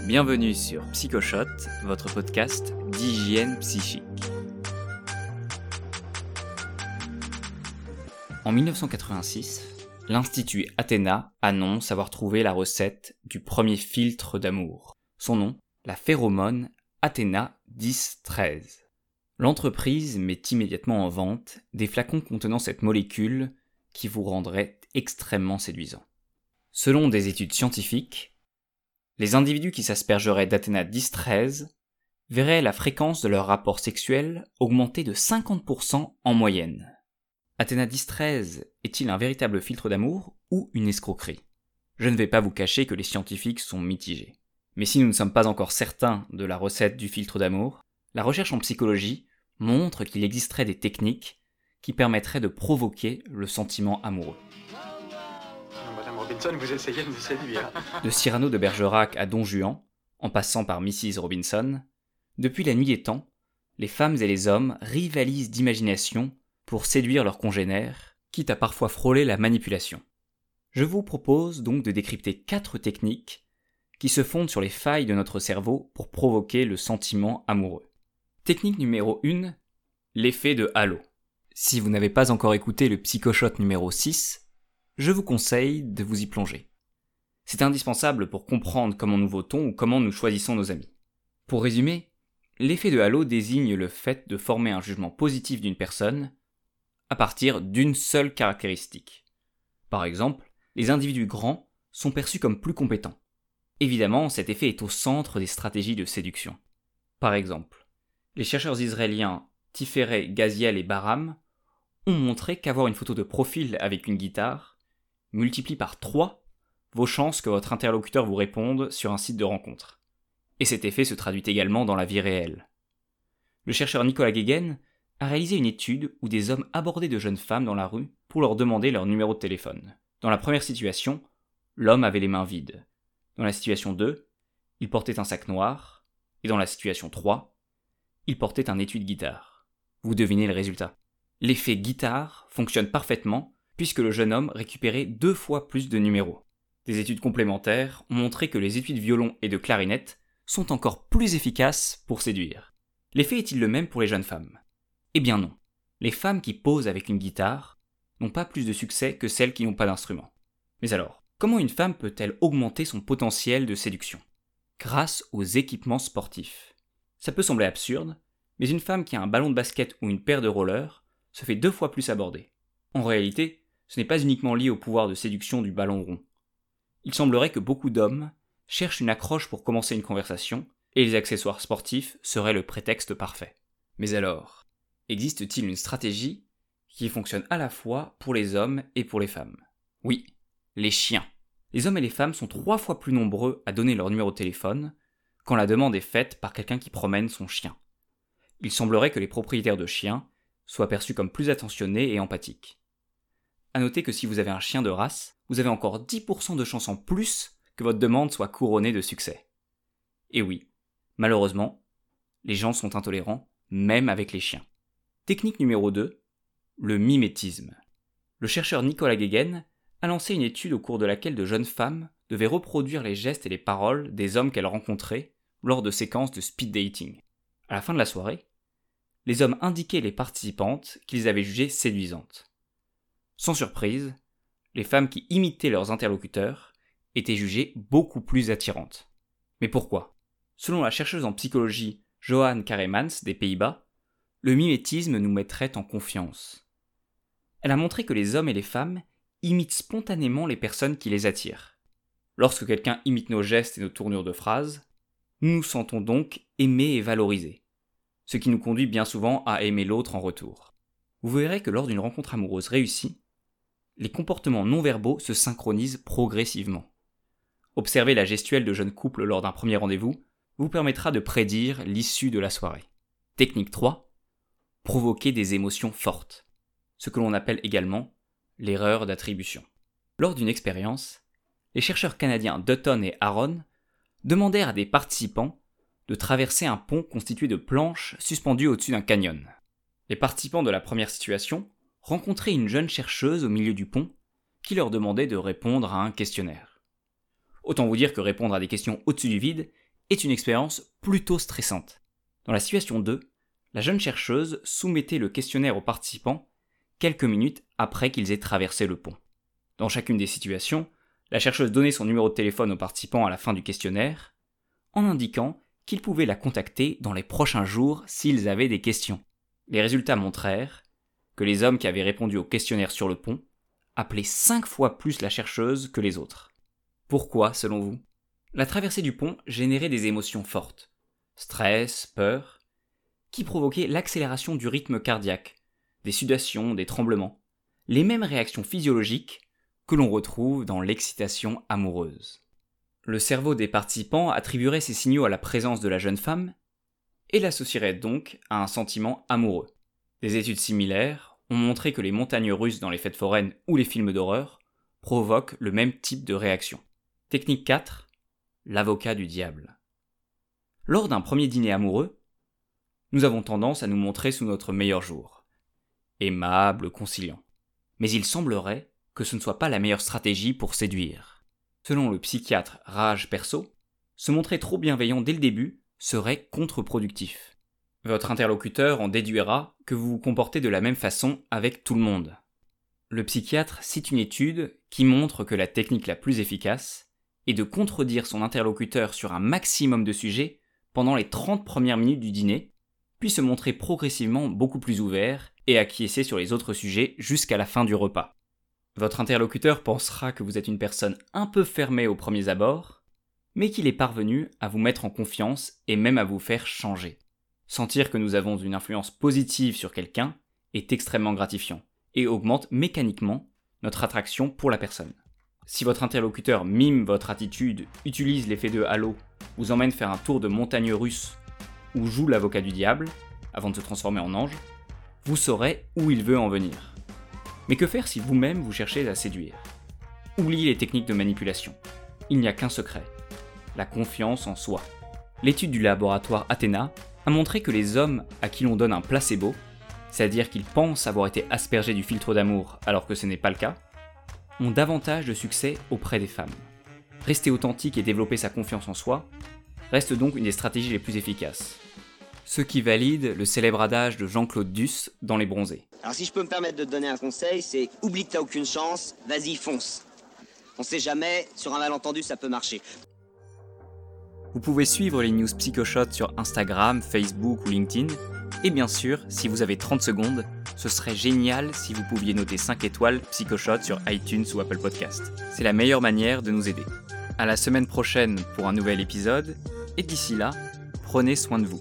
Bienvenue sur Psychoshot, votre podcast d'hygiène psychique. En 1986, l'Institut Athéna annonce avoir trouvé la recette du premier filtre d'amour. Son nom, la phéromone Athéna 1013. L'entreprise met immédiatement en vente des flacons contenant cette molécule qui vous rendrait extrêmement séduisant. Selon des études scientifiques, les individus qui s'aspergeraient d'Athéna 10-13 verraient la fréquence de leur rapport sexuel augmenter de 50% en moyenne. Athéna 10-13 est-il un véritable filtre d'amour ou une escroquerie? Je ne vais pas vous cacher que les scientifiques sont mitigés. Mais si nous ne sommes pas encore certains de la recette du filtre d'amour, la recherche en psychologie montre qu'il existerait des techniques qui permettraient de provoquer le sentiment amoureux. Vous essayez de séduire. De Cyrano de Bergerac à Don Juan, en passant par Mrs. Robinson, depuis la nuit des temps, les femmes et les hommes rivalisent d'imagination pour séduire leurs congénères, quitte à parfois frôler la manipulation. Je vous propose donc de décrypter quatre techniques qui se fondent sur les failles de notre cerveau pour provoquer le sentiment amoureux. Technique numéro 1, l'effet de halo. Si vous n'avez pas encore écouté le psychoshot numéro 6, je vous conseille de vous y plonger. C'est indispensable pour comprendre comment nous votons ou comment nous choisissons nos amis. Pour résumer, l'effet de halo désigne le fait de former un jugement positif d'une personne à partir d'une seule caractéristique. Par exemple, les individus grands sont perçus comme plus compétents. Évidemment, cet effet est au centre des stratégies de séduction. Par exemple, les chercheurs israéliens Tiferet, Gaziel et Baram ont montré qu'avoir une photo de profil avec une guitare multiplie par 3 vos chances que votre interlocuteur vous réponde sur un site de rencontre. Et cet effet se traduit également dans la vie réelle. Le chercheur Nicolas Guéguen a réalisé une étude où des hommes abordaient de jeunes femmes dans la rue pour leur demander leur numéro de téléphone. Dans la première situation, l'homme avait les mains vides. Dans la situation 2, il portait un sac noir. Et dans la situation 3, il portait un étui de guitare. Vous devinez le résultat. L'effet guitare fonctionne parfaitement puisque le jeune homme récupérait deux fois plus de numéros. Des études complémentaires ont montré que les étuis de violon et de clarinette sont encore plus efficaces pour séduire. L'effet est-il le même pour les jeunes femmes? Eh bien non. Les femmes qui posent avec une guitare n'ont pas plus de succès que celles qui n'ont pas d'instrument. Mais alors, comment une femme peut-elle augmenter son potentiel de séduction? Grâce aux équipements sportifs. Ça peut sembler absurde, mais une femme qui a un ballon de basket ou une paire de rollers se fait deux fois plus aborder. En réalité, ce n'est pas uniquement lié au pouvoir de séduction du ballon rond. Il semblerait que beaucoup d'hommes cherchent une accroche pour commencer une conversation, et les accessoires sportifs seraient le prétexte parfait. Mais alors, existe-t-il une stratégie qui fonctionne à la fois pour les hommes et pour les femmes? Oui, les chiens. Les hommes et les femmes sont trois fois plus nombreux à donner leur numéro de téléphone quand la demande est faite par quelqu'un qui promène son chien. Il semblerait que les propriétaires de chiens soient perçus comme plus attentionnés et empathiques. À noter que si vous avez un chien de race, vous avez encore 10% de chances en plus que votre demande soit couronnée de succès. Et oui, malheureusement, les gens sont intolérants, même avec les chiens. Technique numéro 2, le mimétisme. Le chercheur Nicolas Guéguen a lancé une étude au cours de laquelle de jeunes femmes devaient reproduire les gestes et les paroles des hommes qu'elles rencontraient lors de séquences de speed dating. À la fin de la soirée, les hommes indiquaient les participantes qu'ils avaient jugées séduisantes. Sans surprise, les femmes qui imitaient leurs interlocuteurs étaient jugées beaucoup plus attirantes. Mais pourquoi? Selon la chercheuse en psychologie Johan Karemans des Pays-Bas, le mimétisme nous mettrait en confiance. Elle a montré que les hommes et les femmes imitent spontanément les personnes qui les attirent. Lorsque quelqu'un imite nos gestes et nos tournures de phrases, nous nous sentons donc aimés et valorisés, ce qui nous conduit bien souvent à aimer l'autre en retour. Vous verrez que lors d'une rencontre amoureuse réussie, les comportements non verbaux se synchronisent progressivement. Observer la gestuelle de jeunes couples lors d'un premier rendez-vous vous permettra de prédire l'issue de la soirée. Technique 3. Provoquer des émotions fortes. Ce que l'on appelle également l'erreur d'attribution. Lors d'une expérience, les chercheurs canadiens Dutton et Aaron demandèrent à des participants de traverser un pont constitué de planches suspendues au-dessus d'un canyon. Les participants de la première situation rencontraient une jeune chercheuse au milieu du pont qui leur demandait de répondre à un questionnaire. Autant vous dire que répondre à des questions au-dessus du vide est une expérience plutôt stressante. Dans la situation 2, la jeune chercheuse soumettait le questionnaire aux participants quelques minutes après qu'ils aient traversé le pont. Dans chacune des situations, la chercheuse donnait son numéro de téléphone aux participants à la fin du questionnaire, en indiquant qu'ils pouvaient la contacter dans les prochains jours s'ils avaient des questions. Les résultats montrèrent que les hommes qui avaient répondu au questionnaire sur le pont appelaient cinq fois plus la chercheuse que les autres. Pourquoi, selon vous? La traversée du pont générait des émotions fortes. Stress, peur, qui provoquaient l'accélération du rythme cardiaque, des sudations, des tremblements, les mêmes réactions physiologiques que l'on retrouve dans l'excitation amoureuse. Le cerveau des participants attribuerait ces signaux à la présence de la jeune femme et l'associerait donc à un sentiment amoureux. Des études similaires ont montré que les montagnes russes dans les fêtes foraines ou les films d'horreur provoquent le même type de réaction. Technique 4. L'avocat du diable. Lors d'un premier dîner amoureux, nous avons tendance à nous montrer sous notre meilleur jour. Aimable, conciliant. Mais il semblerait que ce ne soit pas la meilleure stratégie pour séduire. Selon le psychiatre Raj Perso, se montrer trop bienveillant dès le début serait contre-productif. Votre interlocuteur en déduira que vous vous comportez de la même façon avec tout le monde. Le psychiatre cite une étude qui montre que la technique la plus efficace est de contredire son interlocuteur sur un maximum de sujets pendant les 30 premières minutes du dîner, puis se montrer progressivement beaucoup plus ouvert et acquiescer sur les autres sujets jusqu'à la fin du repas. Votre interlocuteur pensera que vous êtes une personne un peu fermée aux premiers abords, mais qu'il est parvenu à vous mettre en confiance et même à vous faire changer. Sentir que nous avons une influence positive sur quelqu'un est extrêmement gratifiant et augmente mécaniquement notre attraction pour la personne. Si votre interlocuteur mime votre attitude, utilise l'effet de halo, vous emmène faire un tour de montagne russe ou joue l'avocat du diable, avant de se transformer en ange, vous saurez où il veut en venir. Mais que faire si vous-même vous cherchez à séduire? Oubliez les techniques de manipulation. Il n'y a qu'un secret. La confiance en soi. L'étude du laboratoire Athéna a montré que les hommes à qui l'on donne un placebo, c'est-à-dire qu'ils pensent avoir été aspergés du filtre d'amour alors que ce n'est pas le cas, ont davantage de succès auprès des femmes. Rester authentique et développer sa confiance en soi reste donc une des stratégies les plus efficaces. Ce qui valide le célèbre adage de Jean-Claude Duss dans Les Bronzés. Alors si je peux me permettre de te donner un conseil, c'est oublie que t'as aucune chance, vas-y fonce. On sait jamais, sur un malentendu ça peut marcher. Vous pouvez suivre les news PsychoShot sur Instagram, Facebook ou LinkedIn. Et bien sûr, si vous avez 30 secondes, ce serait génial si vous pouviez noter 5 étoiles PsychoShot sur iTunes ou Apple Podcast. C'est la meilleure manière de nous aider. À la semaine prochaine pour un nouvel épisode, et d'ici là, prenez soin de vous.